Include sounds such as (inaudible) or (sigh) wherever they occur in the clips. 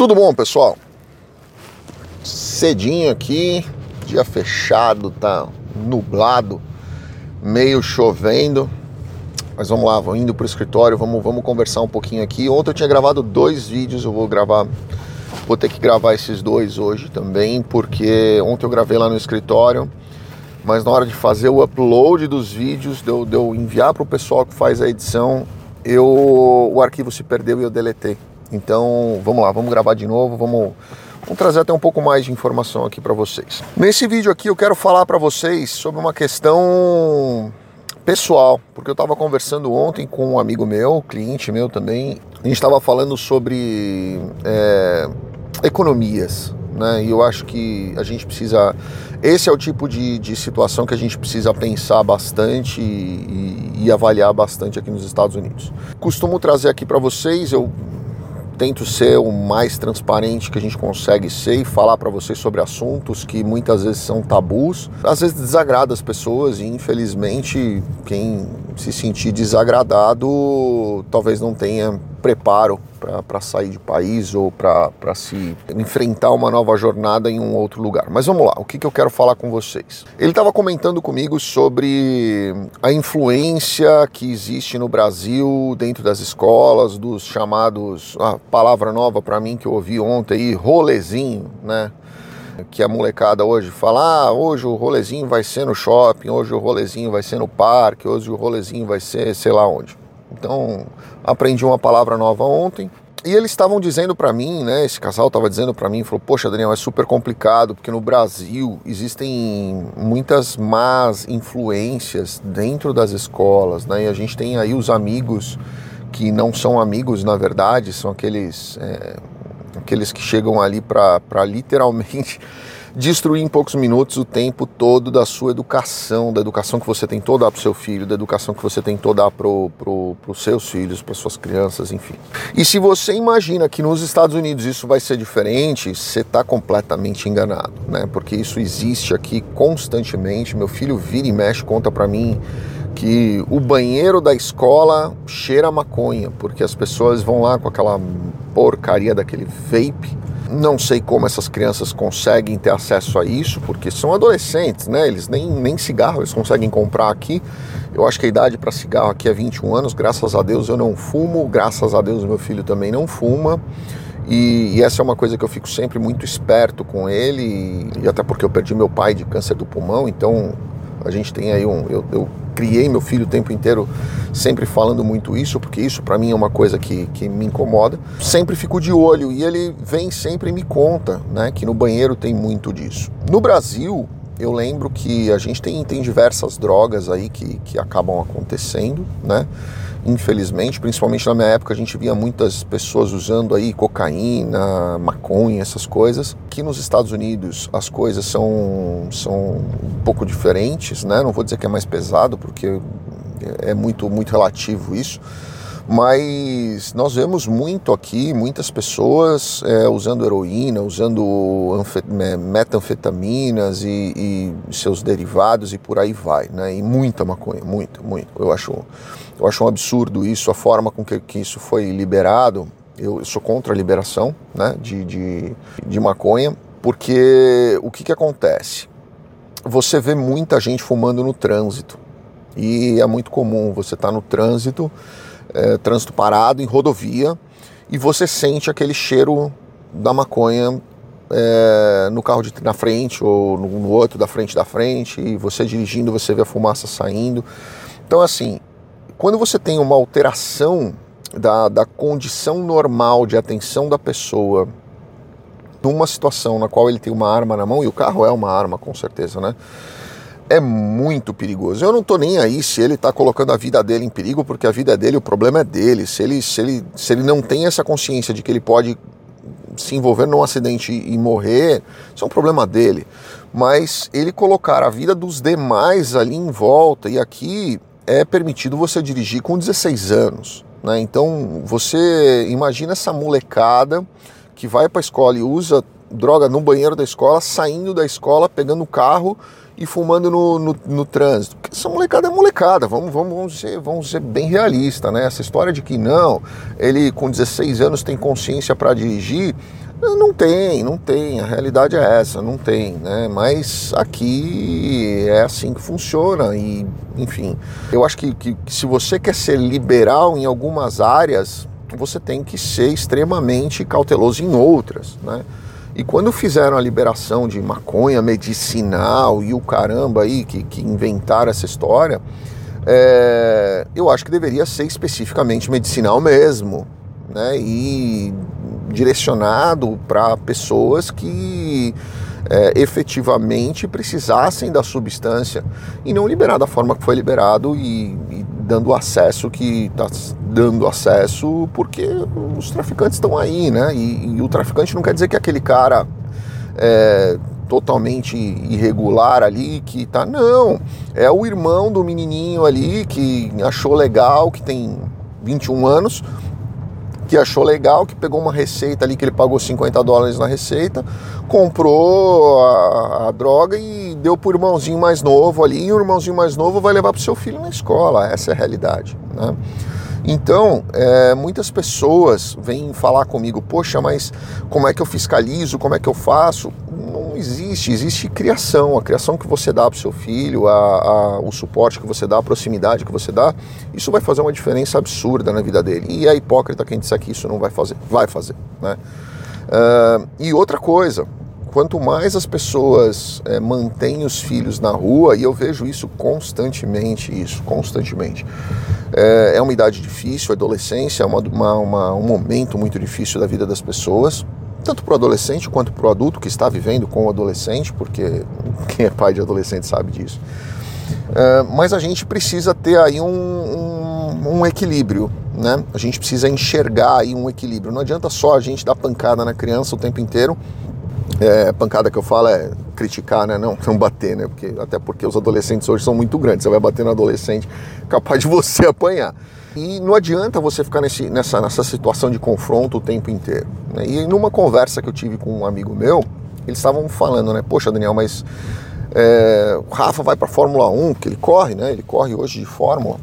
Tudo bom, pessoal? Cedinho aqui, dia fechado, tá nublado, meio chovendo. Mas vamos lá, vou indo pro escritório, vamos, vamos conversar um pouquinho aqui. Ontem eu tinha gravado dois vídeos, eu vou gravar, vou ter que gravar esses dois hoje também, porque ontem eu gravei lá no escritório, mas na hora de fazer o upload dos vídeos, de eu, de eu enviar para o pessoal que faz a edição, eu, o arquivo se perdeu e eu deletei. Então vamos lá, vamos gravar de novo, vamos, vamos trazer até um pouco mais de informação aqui para vocês. Nesse vídeo aqui eu quero falar para vocês sobre uma questão pessoal, porque eu estava conversando ontem com um amigo meu, cliente meu também, a gente estava falando sobre é, economias, né? E eu acho que a gente precisa. Esse é o tipo de, de situação que a gente precisa pensar bastante e, e avaliar bastante aqui nos Estados Unidos. Costumo trazer aqui para vocês, eu tento ser o mais transparente que a gente consegue ser e falar para vocês sobre assuntos que muitas vezes são tabus. Às vezes desagrada as pessoas e infelizmente quem se sentir desagradado talvez não tenha preparo para sair de país ou para se enfrentar uma nova jornada em um outro lugar. Mas vamos lá, o que, que eu quero falar com vocês? Ele estava comentando comigo sobre a influência que existe no Brasil dentro das escolas, dos chamados, a palavra nova para mim que eu ouvi ontem aí, rolezinho, né? que a molecada hoje fala, ah, hoje o rolezinho vai ser no shopping, hoje o rolezinho vai ser no parque, hoje o rolezinho vai ser sei lá onde. Então, aprendi uma palavra nova ontem. E eles estavam dizendo para mim, né? Esse casal estava dizendo para mim, falou: "Poxa, Daniel, é super complicado porque no Brasil existem muitas más influências dentro das escolas, né? E a gente tem aí os amigos que não são amigos, na verdade, são aqueles é, aqueles que chegam ali para literalmente destruir em poucos minutos o tempo todo da sua educação, da educação que você tem toda para o seu filho, da educação que você tem toda para pro, os seus filhos, para suas crianças, enfim. E se você imagina que nos Estados Unidos isso vai ser diferente, você está completamente enganado, né? Porque isso existe aqui constantemente. Meu filho vira e mexe, conta para mim que o banheiro da escola cheira maconha, porque as pessoas vão lá com aquela porcaria daquele vape não sei como essas crianças conseguem ter acesso a isso, porque são adolescentes, né? Eles nem, nem cigarro eles conseguem comprar aqui. Eu acho que a idade para cigarro aqui é 21 anos. Graças a Deus eu não fumo, graças a Deus meu filho também não fuma. E, e, essa é uma coisa que eu fico sempre muito esperto com ele, e, e, até porque eu perdi meu pai de câncer do pulmão, então a gente tem aí um. Eu, eu criei meu filho o tempo inteiro sempre falando muito isso, porque isso para mim é uma coisa que, que me incomoda. Sempre fico de olho e ele vem sempre e me conta né, que no banheiro tem muito disso. No Brasil, eu lembro que a gente tem, tem diversas drogas aí que, que acabam acontecendo, né? Infelizmente, principalmente na minha época, a gente via muitas pessoas usando aí cocaína, maconha, essas coisas. Aqui nos Estados Unidos as coisas são, são um pouco diferentes, né? Não vou dizer que é mais pesado, porque é muito, muito relativo isso mas nós vemos muito aqui muitas pessoas é, usando heroína, usando metanfetaminas e, e, seus derivados e por aí vai, né? E muita maconha, muito, muito. Eu acho, eu acho um absurdo isso, a forma com que, que isso foi liberado. Eu, eu sou contra a liberação né, de, de, de maconha, porque o que, que acontece? Você vê muita gente fumando no trânsito. E é muito comum você estar tá no trânsito é, trânsito parado, em rodovia, e você sente aquele cheiro da maconha é, no carro de, na frente ou no, no, outro da frente da frente, e você dirigindo, você vê a fumaça saindo. Então, assim, quando você tem uma alteração da, da condição normal de atenção da pessoa numa situação na qual ele tem uma arma na mão, e o carro é uma arma com certeza, né? É muito perigoso. Eu não estou nem aí se ele está colocando a vida dele em perigo, porque a vida dele, o problema é dele. Se ele, se ele, se ele não tem essa consciência de que ele pode se envolver num acidente e morrer, isso é um problema dele. Mas ele colocar a vida dos demais ali em volta, e aqui é permitido você dirigir com 16 anos. Né? Então você imagina essa molecada que vai para a escola e usa droga no banheiro da escola, saindo da escola, pegando o carro e fumando no, no, no trânsito. Porque essa molecada é molecada, vamos, vamos, vamos, ser, vamos ser bem realistas, né? Essa história de que não, ele com 16 anos tem consciência para dirigir, não tem, não tem, a realidade é essa, não tem, né? Mas aqui é assim que funciona e, enfim, eu acho que, que, que se você quer ser liberal em algumas áreas, você tem que ser extremamente cauteloso em outras, né? E quando fizeram a liberação de maconha medicinal e o caramba aí que, que inventaram essa história, é, eu acho que deveria ser especificamente medicinal mesmo, né? E direcionado para pessoas que é, efetivamente precisassem da substância e não liberar da forma que foi liberado e, dando acesso que está dando acesso porque os traficantes estão aí, né? E, e, o traficante não quer dizer que aquele cara é totalmente irregular ali que tá não, é o irmão do menininho ali que achou legal, que tem 21 anos, que achou legal, que pegou uma receita ali que ele pagou 50 dólares na receita, comprou a, a droga e deu pro irmãozinho mais novo ali, e o irmãozinho mais novo vai levar pro seu filho na escola. Essa é a realidade, né? Então, é, muitas pessoas vêm falar comigo, poxa, mas como é que eu fiscalizo, como é que eu faço? Existe, existe criação, a criação que você dá para o seu filho, a, a, o suporte que você dá, a proximidade que você dá, isso vai fazer uma diferença absurda na vida dele. E é hipócrita quem disser que isso não vai fazer, vai fazer. Né? Uh, e outra coisa, quanto mais as pessoas é, mantêm os filhos na rua, e eu vejo isso constantemente, isso, constantemente. É, é uma idade difícil, adolescência é uma, uma, uma, um momento muito difícil da vida das pessoas, tanto para o adolescente quanto para o adulto que está vivendo com o adolescente, porque (laughs) quem é pai de adolescente sabe disso. É, mas a gente precisa ter aí um, um, um, equilíbrio, né? A gente precisa enxergar aí um equilíbrio. Não adianta só a gente dar pancada na criança o tempo inteiro é, pancada que eu falo é criticar, né? Não, (laughs) não bater, né? Porque, até porque os adolescentes hoje são muito grandes. Você vai bater no adolescente, capaz de (laughs) você apanhar. E não adianta você ficar nesse, nessa, nessa situação de confronto o tempo inteiro. Né? E numa conversa que eu tive com um amigo meu, eles estavam falando, né? Poxa, Daniel, mas é, o Rafa vai para Fórmula 1, que ele corre, né? Ele corre hoje de Fórmula.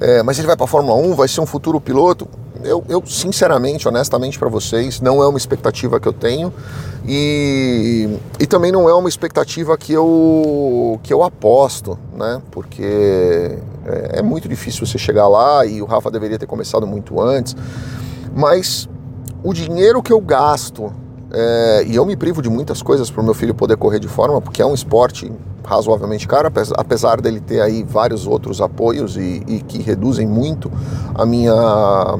É, mas ele vai para Fórmula 1, vai ser um futuro piloto eu, eu sinceramente, honestamente para vocês, não é uma expectativa que eu tenho e, e também não é uma expectativa que eu, que eu aposto, né? Porque é, é muito difícil você chegar lá e o Rafa deveria ter começado muito antes, mas o dinheiro que eu gasto é, e eu me privo de muitas coisas para o meu filho poder correr de forma, porque é um esporte razoavelmente caro, apesar dele ter aí vários outros apoios e, e que reduzem muito a minha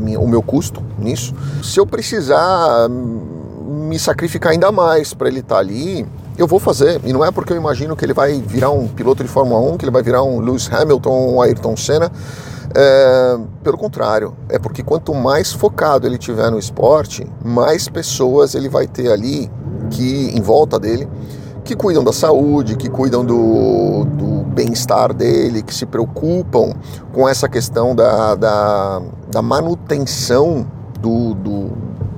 minha, o meu custo nisso. Se eu precisar me sacrificar ainda mais para ele estar tá ali, eu vou fazer. E não é porque eu imagino que ele vai virar um piloto de Fórmula 1, que ele vai virar um Lewis Hamilton ou um Ayrton Senna. É, pelo contrário, é porque quanto mais focado ele tiver no esporte, mais pessoas ele vai ter ali que em volta dele que cuidam da saúde, que cuidam do, do bem-estar dele, que se preocupam com essa questão da, da, da manutenção do, do,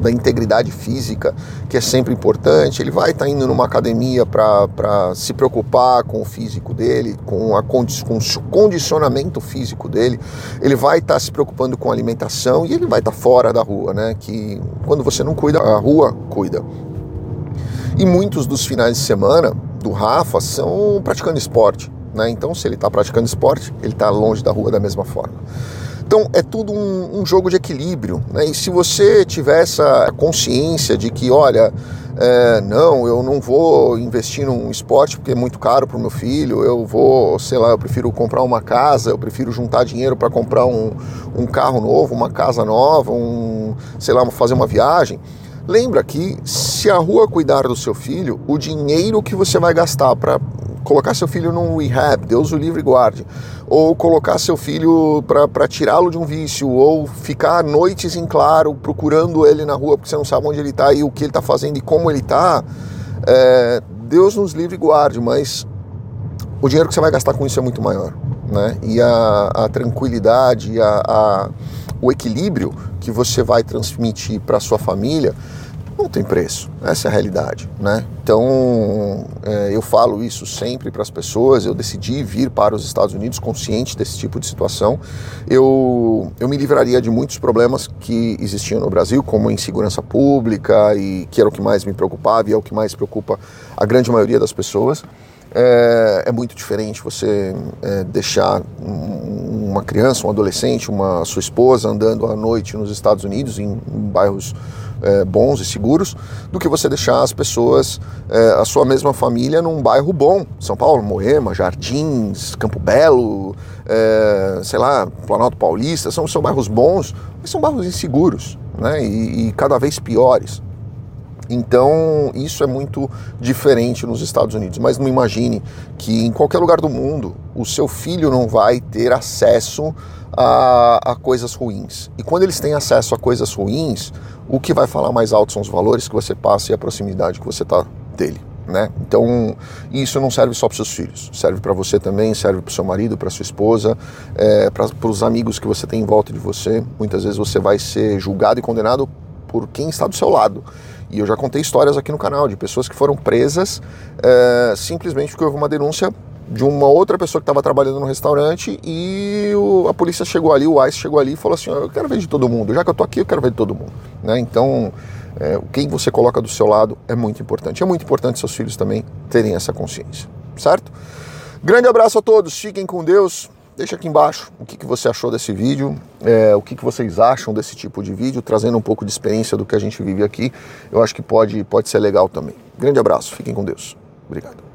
da integridade física, que é sempre importante. Ele vai estar tá indo numa academia para se preocupar com o físico dele, com, a, com o condicionamento físico dele. Ele vai estar tá se preocupando com alimentação e ele vai estar tá fora da rua, né? Que quando você não cuida, a rua cuida. E muitos dos finais de semana do Rafa são praticando esporte. Né? Então, se ele está praticando esporte, ele está longe da rua da mesma forma. Então, é tudo um, um jogo de equilíbrio. Né? E se você tiver essa consciência de que, olha, é, não, eu não vou investir num esporte porque é muito caro para o meu filho, eu vou, sei lá, eu prefiro comprar uma casa, eu prefiro juntar dinheiro para comprar um, um carro novo, uma casa nova, um, sei lá, fazer uma viagem Lembra que se a rua cuidar do seu filho, o dinheiro que você vai gastar para colocar seu filho num rehab, Deus o livre e guarde, ou colocar seu filho para tirá-lo de um vício, ou ficar noites em claro procurando ele na rua porque você não sabe onde ele está e o que ele está fazendo e como ele está, é, Deus nos livre e guarde, mas o dinheiro que você vai gastar com isso é muito maior. Né? E a, a tranquilidade, a, a, o equilíbrio que você vai transmitir para sua família não tem preço. Essa é a realidade, né? Então, é, eu falo isso sempre para as pessoas. Eu decidi vir para os Estados Unidos consciente desse tipo de situação. Eu, eu me livraria de muitos problemas que existiam no Brasil, como insegurança pública, e que era o que mais me preocupava e é o que mais preocupa a grande maioria das pessoas. É, é muito diferente você é, deixar uma criança, um adolescente, uma sua esposa andando à noite nos Estados Unidos, em, em bairros é, bons e seguros, do que você deixar as pessoas, é, a sua mesma família, num bairro bom. São Paulo, Moema, Jardins, Campo Belo, é, sei lá, Planalto Paulista, são, são bairros bons, mas são bairros inseguros né? e, e cada vez piores. Então, isso é muito diferente nos Estados Unidos. Mas não imagine que em qualquer lugar do mundo o seu filho não vai ter acesso a, a, coisas ruins. E quando eles têm acesso a coisas ruins, o que vai falar mais alto são os valores que você passa e a proximidade que você está dele. Né? Então, isso não serve só para seus filhos, serve para você também, serve para seu marido, para sua esposa, é, para os amigos que você tem em volta de você. Muitas vezes você vai ser julgado e condenado por quem está do seu lado. E eu já contei histórias aqui no canal de pessoas que foram presas é, simplesmente porque houve uma denúncia de uma outra pessoa que estava trabalhando no restaurante e o, a polícia chegou ali, o ICE chegou ali e falou assim: Eu quero ver de todo mundo, já que eu tô aqui, eu quero ver de todo mundo. Né? Então, é, quem você coloca do seu lado é muito importante. É muito importante seus filhos também terem essa consciência, certo? Grande abraço a todos, fiquem com Deus. Deixa aqui embaixo o que, que você achou desse vídeo, é, o que, que vocês acham desse tipo de vídeo, trazendo um pouco de experiência do que a gente vive aqui. Eu acho que pode, pode ser legal também. Grande abraço, fiquem com Deus. Obrigado.